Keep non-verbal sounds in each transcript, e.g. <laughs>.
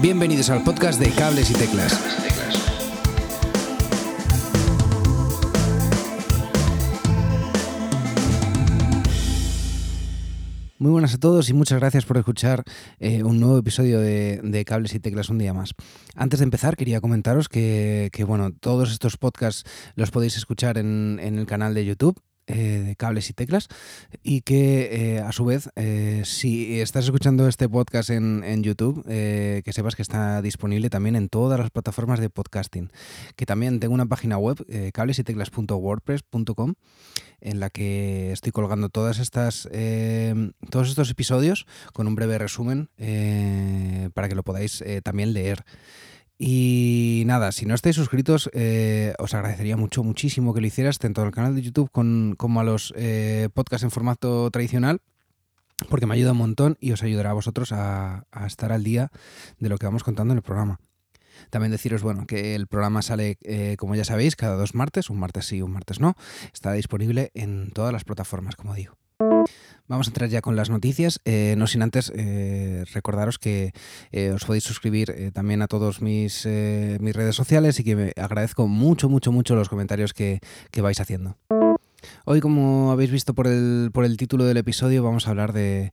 Bienvenidos al podcast de Cables y Teclas. Muy buenas a todos y muchas gracias por escuchar eh, un nuevo episodio de, Cables y Teclas un día más. Antes de empezar, quería comentaros que, bueno, todos estos podcasts los podéis escuchar en el canal de YouTube eh, de cables y teclas y que eh, a su vez eh, si estás escuchando este podcast en, en YouTube que sepas que está disponible también en todas las plataformas de podcasting. Que también tengo una página web eh, cablesyteclas.wordpress.com en la que estoy colgando todas estas todos estos episodios con un breve resumen para que lo podáis también leer y nada, si no estáis suscritos, eh, os agradecería mucho, muchísimo que lo hicieras, tanto al canal de YouTube con, como a los eh, podcasts en formato tradicional, porque me ayuda un montón y os ayudará a vosotros a, estar al día de lo que vamos contando en el programa. También deciros, bueno, que el programa sale, eh, como ya sabéis, cada dos martes, un martes sí, un martes no. Está disponible en todas las plataformas, como digo. Vamos a entrar ya con las noticias, eh, no sin antes eh, recordaros que eh, os podéis suscribir también a todos mis, mis, redes sociales y que me agradezco mucho, mucho, mucho los comentarios que, que vais haciendo. Hoy, como habéis visto por el, por el título del episodio, vamos a hablar de,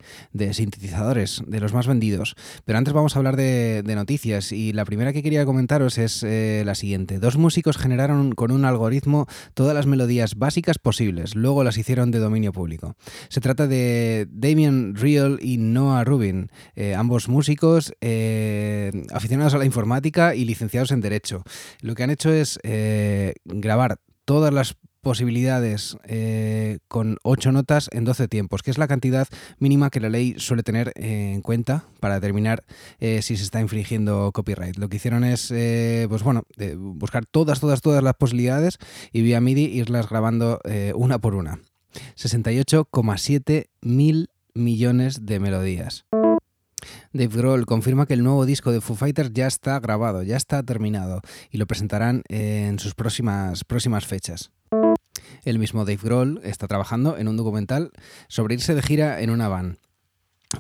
sintetizadores, de los más vendidos. Pero antes vamos a hablar de, de noticias y la primera que quería comentaros es eh, la siguiente. Dos músicos generaron con un algoritmo todas las melodías básicas posibles, luego las hicieron de dominio público. Se trata de Damien Real y Noah Rubin, eh, ambos músicos eh, aficionados a la informática y licenciados en Derecho. Lo que han hecho es eh, grabar todas las posibilidades eh, con 8 notas en 12 tiempos, que es la cantidad mínima que la ley suele tener eh, en cuenta para determinar eh, si se está infringiendo copyright. Lo que hicieron es, pues bueno, buscar todas, todas, todas las posibilidades y vía MIDI irlas grabando una por una. 68,7 mil millones de melodías. Dave Grohl confirma que el nuevo disco de Foo Fighters ya está grabado, ya está terminado y lo presentarán en sus próximas, próximas fechas. El mismo Dave Grohl está trabajando en un documental sobre irse de gira en una van.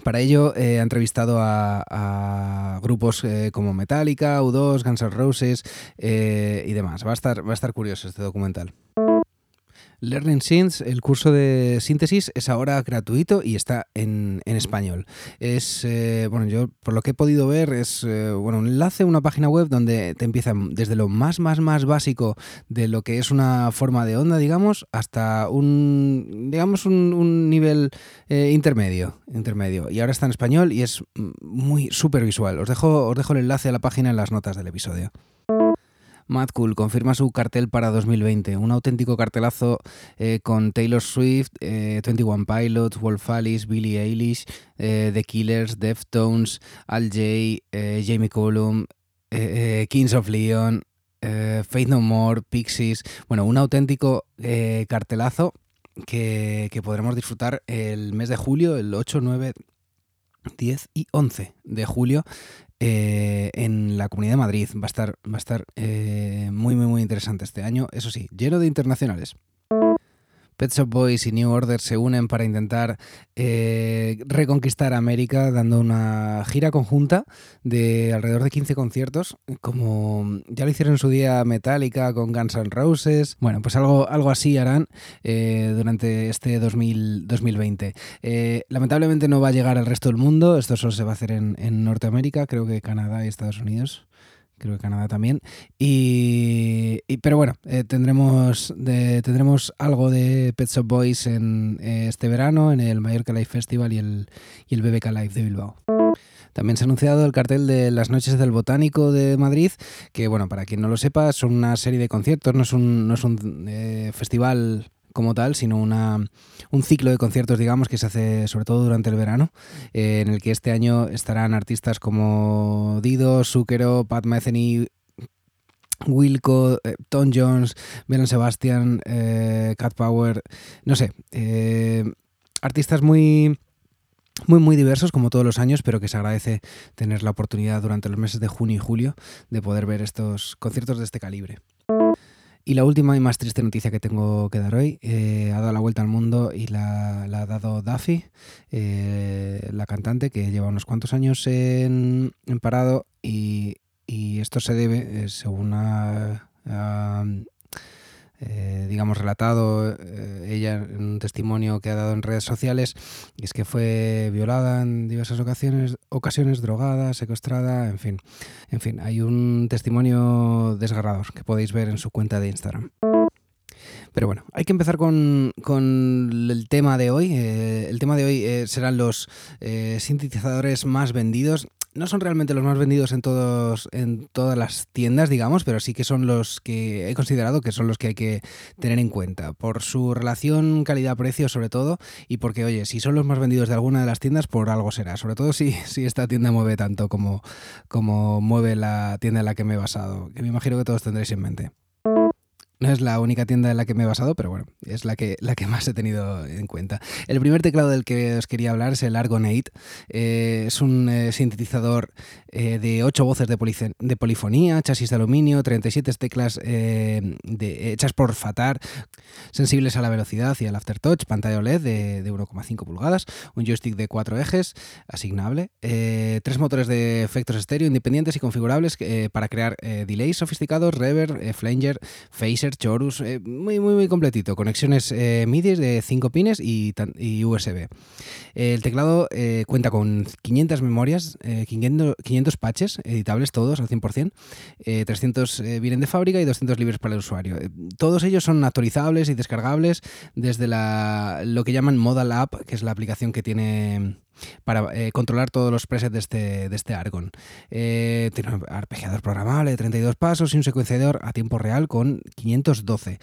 Para ello eh, ha entrevistado a, grupos eh, como Metallica, U2, Guns N' Roses eh, y demás. Va a, estar, va a estar curioso este documental. Learning Synths, el curso de síntesis, es ahora gratuito y está en, en español. Es, eh, bueno, yo por lo que he podido ver, es eh, bueno, un enlace una página web donde te empiezan desde lo más, más, más básico de lo que es una forma de onda, digamos, hasta un, digamos, un, nivel eh, intermedio, intermedio. Y ahora está en español y es muy súper visual. Os dejo, os dejo el enlace a la página en las notas del episodio. Mad Cool confirma su cartel para 2020, un auténtico cartelazo eh, con Taylor Swift, eh, 21 Pilots, Wolf Alice, Billie Eilish, eh, The Killers, Deftones, Al J, eh, Jamie Cullum, Kings of Leon, Faith No More, Pixies, bueno, un auténtico cartelazo que, que podremos disfrutar el mes de julio, el 8, 9, 10 y 11 de julio eh, en la Comunidad de Madrid. Va a estar, va a estar eh, muy, muy, muy interesante este año. Eso sí, lleno de internacionales. Pet Shop Boys y New Order se unen para intentar eh, reconquistar América dando una gira conjunta de alrededor de 15 conciertos, como ya lo hicieron en su día Metallica con Guns N' Roses. Bueno, pues algo, algo así harán eh, durante este 2000, 2020. Eh, lamentablemente no va a llegar al resto del mundo, esto solo se va a hacer en, en Norteamérica, creo que Canadá y Estados Unidos creo que Canadá también. Y, pero bueno, eh, tendremos, tendremos algo de Pet Shop Boys en eh, este verano, en el Mallorca Live Festival y el, y el BBK Live de Bilbao. También se ha anunciado el cartel de las Noches del Botánico de Madrid, que bueno, para quien no lo sepa, son una serie de conciertos, no es un, no es un eh, festival como tal, sino una, un ciclo de conciertos, digamos, que se hace sobre todo durante el verano, eh, en el que este año estarán artistas como Dido, Zucchero, Pat Metheny, Wilco, eh, Tom Jones, Belen Sebastian, eh, Cat Power, no sé, artistas muy muy muy diversos como todos los años, pero que se agradece tener la oportunidad durante los meses de junio y julio de poder ver estos conciertos de este calibre. Y la última y más triste noticia que tengo que dar hoy, eh, ha dado la vuelta al mundo y la, ha dado Duffy, eh, la cantante que lleva unos cuantos años en, en, parado y esto se debe, según ha, digamos, relatado ella en un testimonio que ha dado en redes sociales, es que fue violada en diversas ocasiones, ocasiones drogada, secuestrada, en fin. En fin, hay un testimonio desgarrador que podéis ver en su cuenta de Instagram. Pero bueno, hay que empezar con, el tema de hoy. Eh, el tema de hoy eh, serán los eh, sintetizadores más vendidos. No son realmente los más vendidos en, todos, en todas las tiendas, digamos, pero sí que son los que he considerado que son los que hay que tener en cuenta. Por su relación calidad-precio, sobre todo, y porque, oye, si son los más vendidos de alguna de las tiendas, por algo será. Sobre todo si, <laughs> si esta tienda mueve tanto como, como mueve la tienda en la que me he basado, que me imagino que todos tendréis en mente. No es la única tienda en la que me he basado, pero bueno, es la que, la que más he tenido en cuenta. El primer teclado del que os quería hablar es el Argon 8. Eh, es un eh, sintetizador eh, de 8 voces de, de, polifonía, chasis de aluminio, 37 teclas hechas por Fatar, sensibles a la velocidad y al aftertouch, pantalla OLED de, de 1,5 pulgadas, un joystick de 4 ejes, asignable, tres motores de efectos estéreo independientes y configurables para crear delays sofisticados, reverb, flanger, phaser, Chorus, eh, muy, muy, muy completito. Conexiones eh, MIDI de 5 pines y, USB. El teclado eh, cuenta con 500 memorias, 500, patches editables todos al 100%. 300 vienen de fábrica y 200 libres para el usuario. todos ellos son actualizables y descargables desde la, lo que llaman Modal App, que es la aplicación que tiene para eh, controlar todos los presets de este, de este Argon. Eh, tiene un arpegiador programable de 32 pasos y un secuenciador a tiempo real con 512.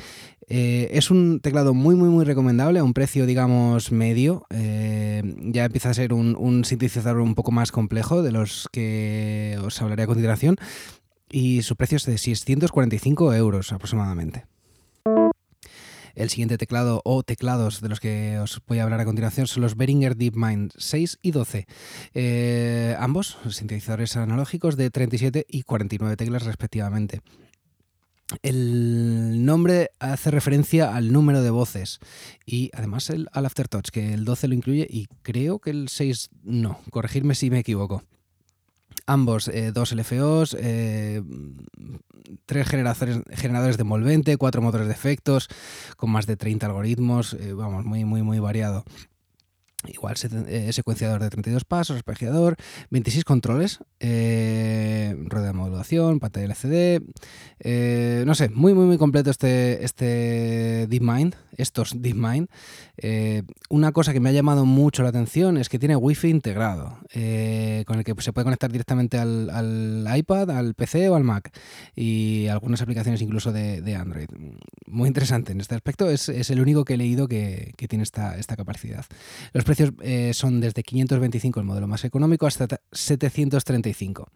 Eh, es un teclado muy, muy, muy recomendable a un precio, digamos, medio. ya empieza a ser un, un sintetizador un poco más complejo de los que os hablaré a continuación. Y su precio es de 645 euros aproximadamente. El siguiente teclado o teclados de los que os voy a hablar a continuación son los Behringer DeepMind 6 y 12. Eh, ambos sintetizadores analógicos de 37 y 49 teclas respectivamente. El nombre hace referencia al número de voces y además al aftertouch, que el 12 lo incluye y creo que el 6 no. Corregirme si me equivoco. Ambos, eh, dos LFOs, eh, tres generadores, generadores de envolvente, cuatro motores de efectos, con más de 30 algoritmos, eh, vamos, muy, muy, muy variado. Igual secuenciador de 32 pasos, espejeador, 26 controles, rueda de modulación, pantalla LCD, no sé, muy muy muy completo este, este DeepMind, estos DeepMind. Eh, una cosa que me ha llamado mucho la atención es que tiene Wi-Fi integrado, con el que se puede conectar directamente al, iPad, al PC o al Mac y algunas aplicaciones incluso de, Android. Muy interesante en este aspecto, es, el único que he leído que, tiene esta, esta capacidad. Los precios eh, son desde 525 el modelo más económico hasta 735.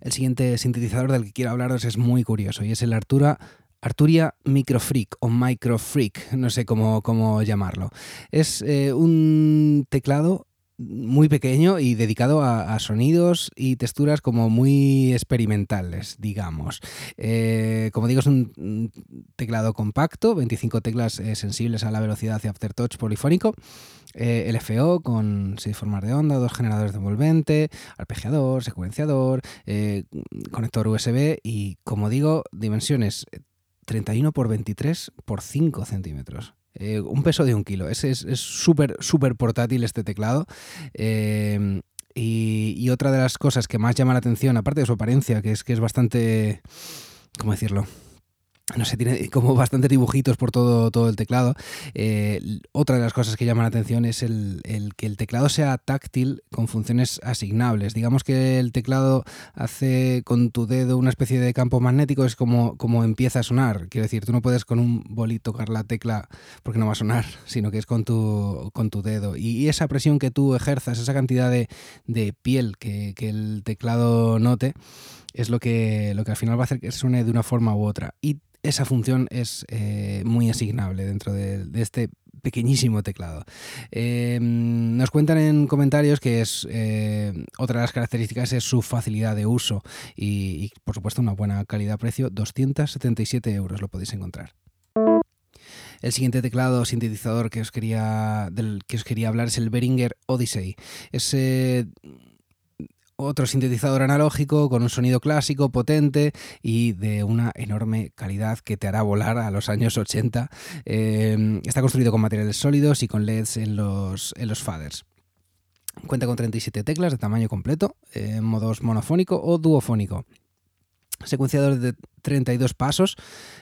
El siguiente sintetizador del que quiero hablaros es muy curioso y es el Artura Arturia Microfreak o Microfreak, no sé cómo, cómo llamarlo. Es eh, un teclado muy pequeño y dedicado a, sonidos y texturas como muy experimentales, digamos. Eh, como digo, es un teclado compacto, 25 teclas eh, sensibles a la velocidad y aftertouch polifónico, eh, LFO con 6 formas de onda, dos generadores de envolvente, arpegiador, secuenciador, conector USB y, como digo, dimensiones 31 x 23 x 5 centímetros. Eh, un peso de un kilo. Es súper, es, súper portátil este teclado. Eh, y, y, otra de las cosas que más llama la atención, aparte de su apariencia, que es que es bastante, ¿cómo decirlo? No sé, tiene como bastantes dibujitos por todo, todo el teclado. Eh, otra de las cosas que llama la atención es el, que el teclado sea táctil con funciones asignables. Digamos que el teclado hace con tu dedo una especie de campo magnético, es como, como empieza a sonar. Quiero decir, tú no puedes con un boli tocar la tecla porque no va a sonar, <laughs> sino que es con tu, con tu dedo. Y, esa presión que tú ejerzas, esa cantidad de, piel que, que el teclado note, es lo que, lo que al final va a hacer que suene de una forma u otra. Y esa función es eh, muy asignable dentro de, este pequeñísimo teclado. Em, nos cuentan en comentarios que es eh, otra de las características es su facilidad de uso y, por supuesto una buena calidad-precio, 277 euros lo podéis encontrar. El siguiente teclado sintetizador que os quería, que os quería hablar es el Behringer Odyssey. Es otro sintetizador analógico con un sonido clásico, potente y de una enorme calidad que te hará volar a los años 80. Eh, está construido con materiales sólidos y con LEDs en los, en los faders. Cuenta con 37 teclas de tamaño completo, en modos monofónico o duofónico secuenciador de 32 pasos,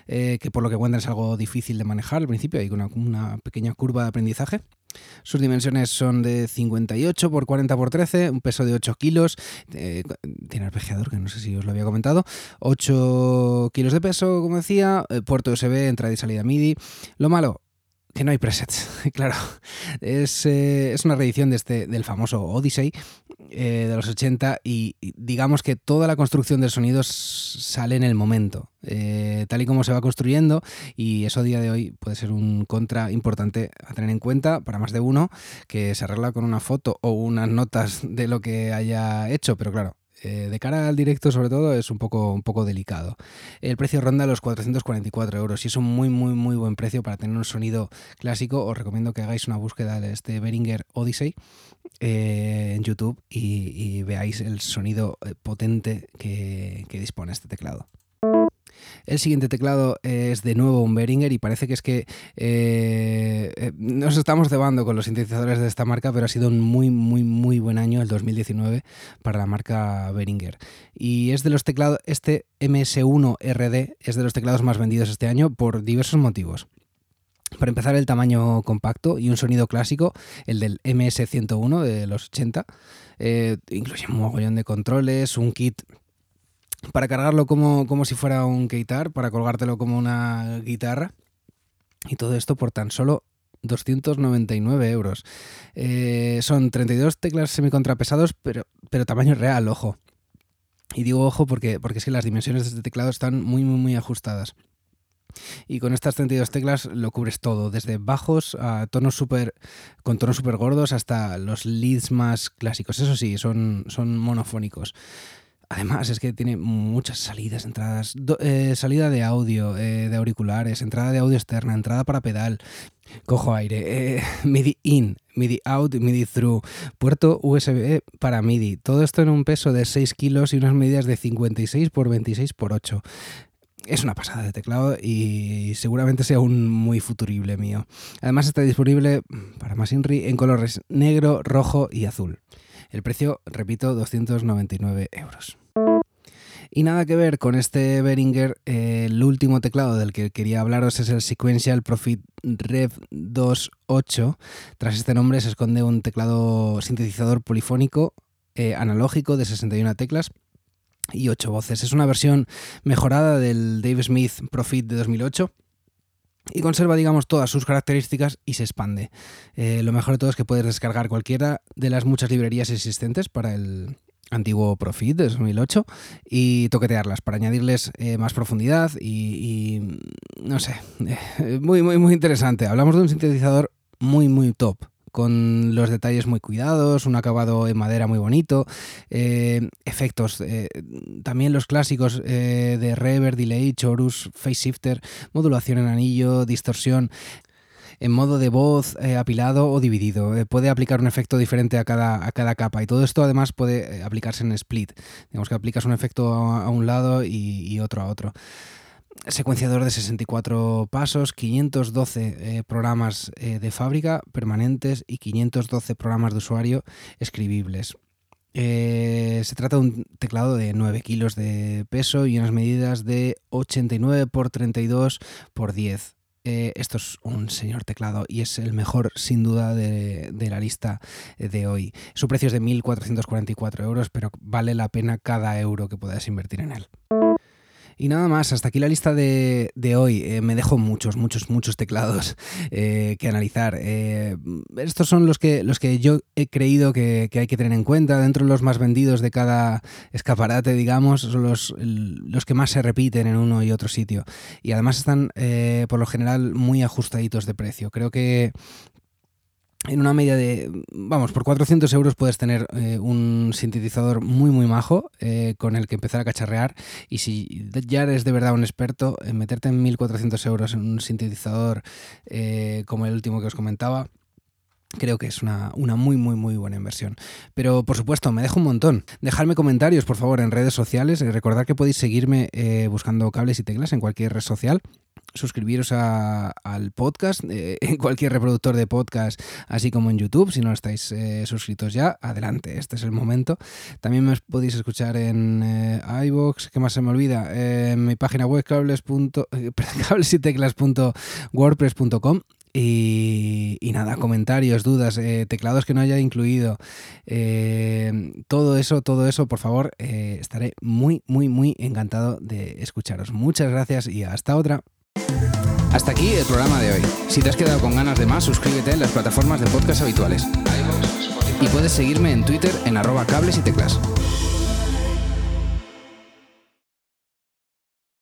eh, que por lo que cuentan es algo difícil de manejar al principio, hay una, una pequeña curva de aprendizaje. Sus dimensiones son de 58 por 40 por 13, un peso de 8 kilos, eh, tiene arpegiador, que no sé si os lo había comentado, 8 kilos de peso, como decía, eh, puerto USB, entrada y salida MIDI. Lo malo, que no hay presets, <laughs> claro. Es, es, una reedición de este, del famoso Odyssey eh, de los 80 y, digamos que toda la construcción del sonido sale en el momento, eh, tal y como se va construyendo y eso a día de hoy puede ser un contra importante a tener en cuenta para más de uno que se arregla con una foto o unas notas de lo que haya hecho, pero claro, eh, de cara al directo sobre todo es un poco, un poco delicado. El precio ronda los 444 euros y es un muy muy muy buen precio para tener un sonido clásico. Os recomiendo que hagáis una búsqueda de este Behringer Odyssey eh, en YouTube y, veáis el sonido eh, potente que dispone este teclado. El siguiente teclado es de nuevo un Behringer y parece que es que eh, eh, nos estamos cebando con los sintetizadores de esta marca, pero ha sido un muy, muy, muy buen año el 2019 para la marca Behringer. Y es de los teclados, este MS1RD es de los teclados más vendidos este año por diversos motivos. Para empezar, el tamaño compacto y un sonido clásico, el del MS101 de los 80. Eh, incluye un mogollón de controles, un kit para cargarlo como, como si fuera un guitar, para colgártelo como una guitarra. Y todo esto por tan solo 299 euros. Eh, son 32 teclas semicontrapesados, pero, pero tamaño real, ojo. Y digo ojo porque, porque es que las dimensiones de este teclado están muy, muy, muy ajustadas. Y con estas 32 teclas lo cubres todo, desde bajos a tonos super, con tonos súper gordos hasta los leads más clásicos. Eso sí, son, son monofónicos. Además, es que tiene muchas salidas, entradas, eh, salida de audio, eh, de auriculares, entrada de audio externa, entrada para pedal, cojo aire, eh, <laughs> MIDI in, MIDI out, MIDI through, puerto USB para MIDI. Todo esto en un peso de 6 kilos y unas medidas de 56 por 26 por 8. Es una pasada de teclado y seguramente sea un muy futurible mío. Además está disponible para más Inri en colores negro, rojo y azul. El precio, repito, 299 euros. Y nada que ver con este Behringer, el último teclado del que quería hablaros es el Sequential Profit Rev 2.8. Tras este nombre se esconde un teclado sintetizador polifónico eh, analógico de 61 teclas y 8 voces. Es una versión mejorada del Dave Smith Profit de 2008 y conserva, digamos, todas sus características y se expande. Eh, lo mejor de todo es que puedes descargar cualquiera de las muchas librerías existentes para el, antiguo Profit de 2008 y toquetearlas para añadirles eh, más profundidad y, no sé, eh, muy, muy, muy interesante. Hablamos de un sintetizador muy, muy top con los detalles muy cuidados, un acabado en madera muy bonito, eh, efectos, también los clásicos de reverb, delay, chorus, phase shifter, modulación en anillo, distorsión en modo de voz eh, apilado o dividido. Eh, puede aplicar un efecto diferente a cada, a cada capa y todo esto además puede eh, aplicarse en split. Digamos que aplicas un efecto a, un lado y, otro a otro secuenciador de 64 pasos, 512 programas de fábrica permanentes y 512 programas de usuario escribibles. se trata de un teclado de 9 kilos de peso y unas medidas de 89 por 32 por 10. Eh, esto es un señor teclado y es el mejor sin duda de, de, la lista de hoy. Su precio es de 1.444 euros, pero vale la pena cada euro que puedas invertir en él. Y nada más, hasta aquí la lista de, hoy. Eh, me dejo muchos, muchos, muchos teclados eh, que analizar. Eh, estos son los que, los que yo he creído que, hay que tener en cuenta. Dentro de los más vendidos de cada escaparate, digamos, son los, los que más se repiten en uno y otro sitio. Y además están, por lo general, muy ajustaditos de precio. Creo que en una media de, vamos, por 400 euros puedes tener eh, un sintetizador muy, muy majo eh, con el que empezar a cacharrear. Y si ya eres de verdad un experto, en meterte en 1400 euros en un sintetizador eh, como el último que os comentaba, Creo que es una, una, muy, muy, muy buena inversión. Pero, por supuesto, me dejo un montón. Dejadme comentarios, por favor, en redes sociales. Recordad que podéis seguirme eh, buscando cables y teclas en cualquier red social suscribiros al podcast eh, <laughs> en cualquier reproductor de podcast, así como en YouTube. Si no estáis eh, suscritos ya, adelante, este es el momento. También me podéis escuchar en eh, iVoox, ¿qué más se me olvida? en mi página web cables, <laughs> cables y teclas.wordpress.com y, y, nada, comentarios, dudas, teclados que no haya incluido, todo eso, todo eso, por favor, estaré muy, muy, muy encantado de escucharos. Muchas gracias y hasta otra. Hasta aquí el programa de hoy. Si te has quedado con ganas de más, suscríbete en las plataformas de podcast habituales. Y puedes seguirme en Twitter en arroba cables y teclas.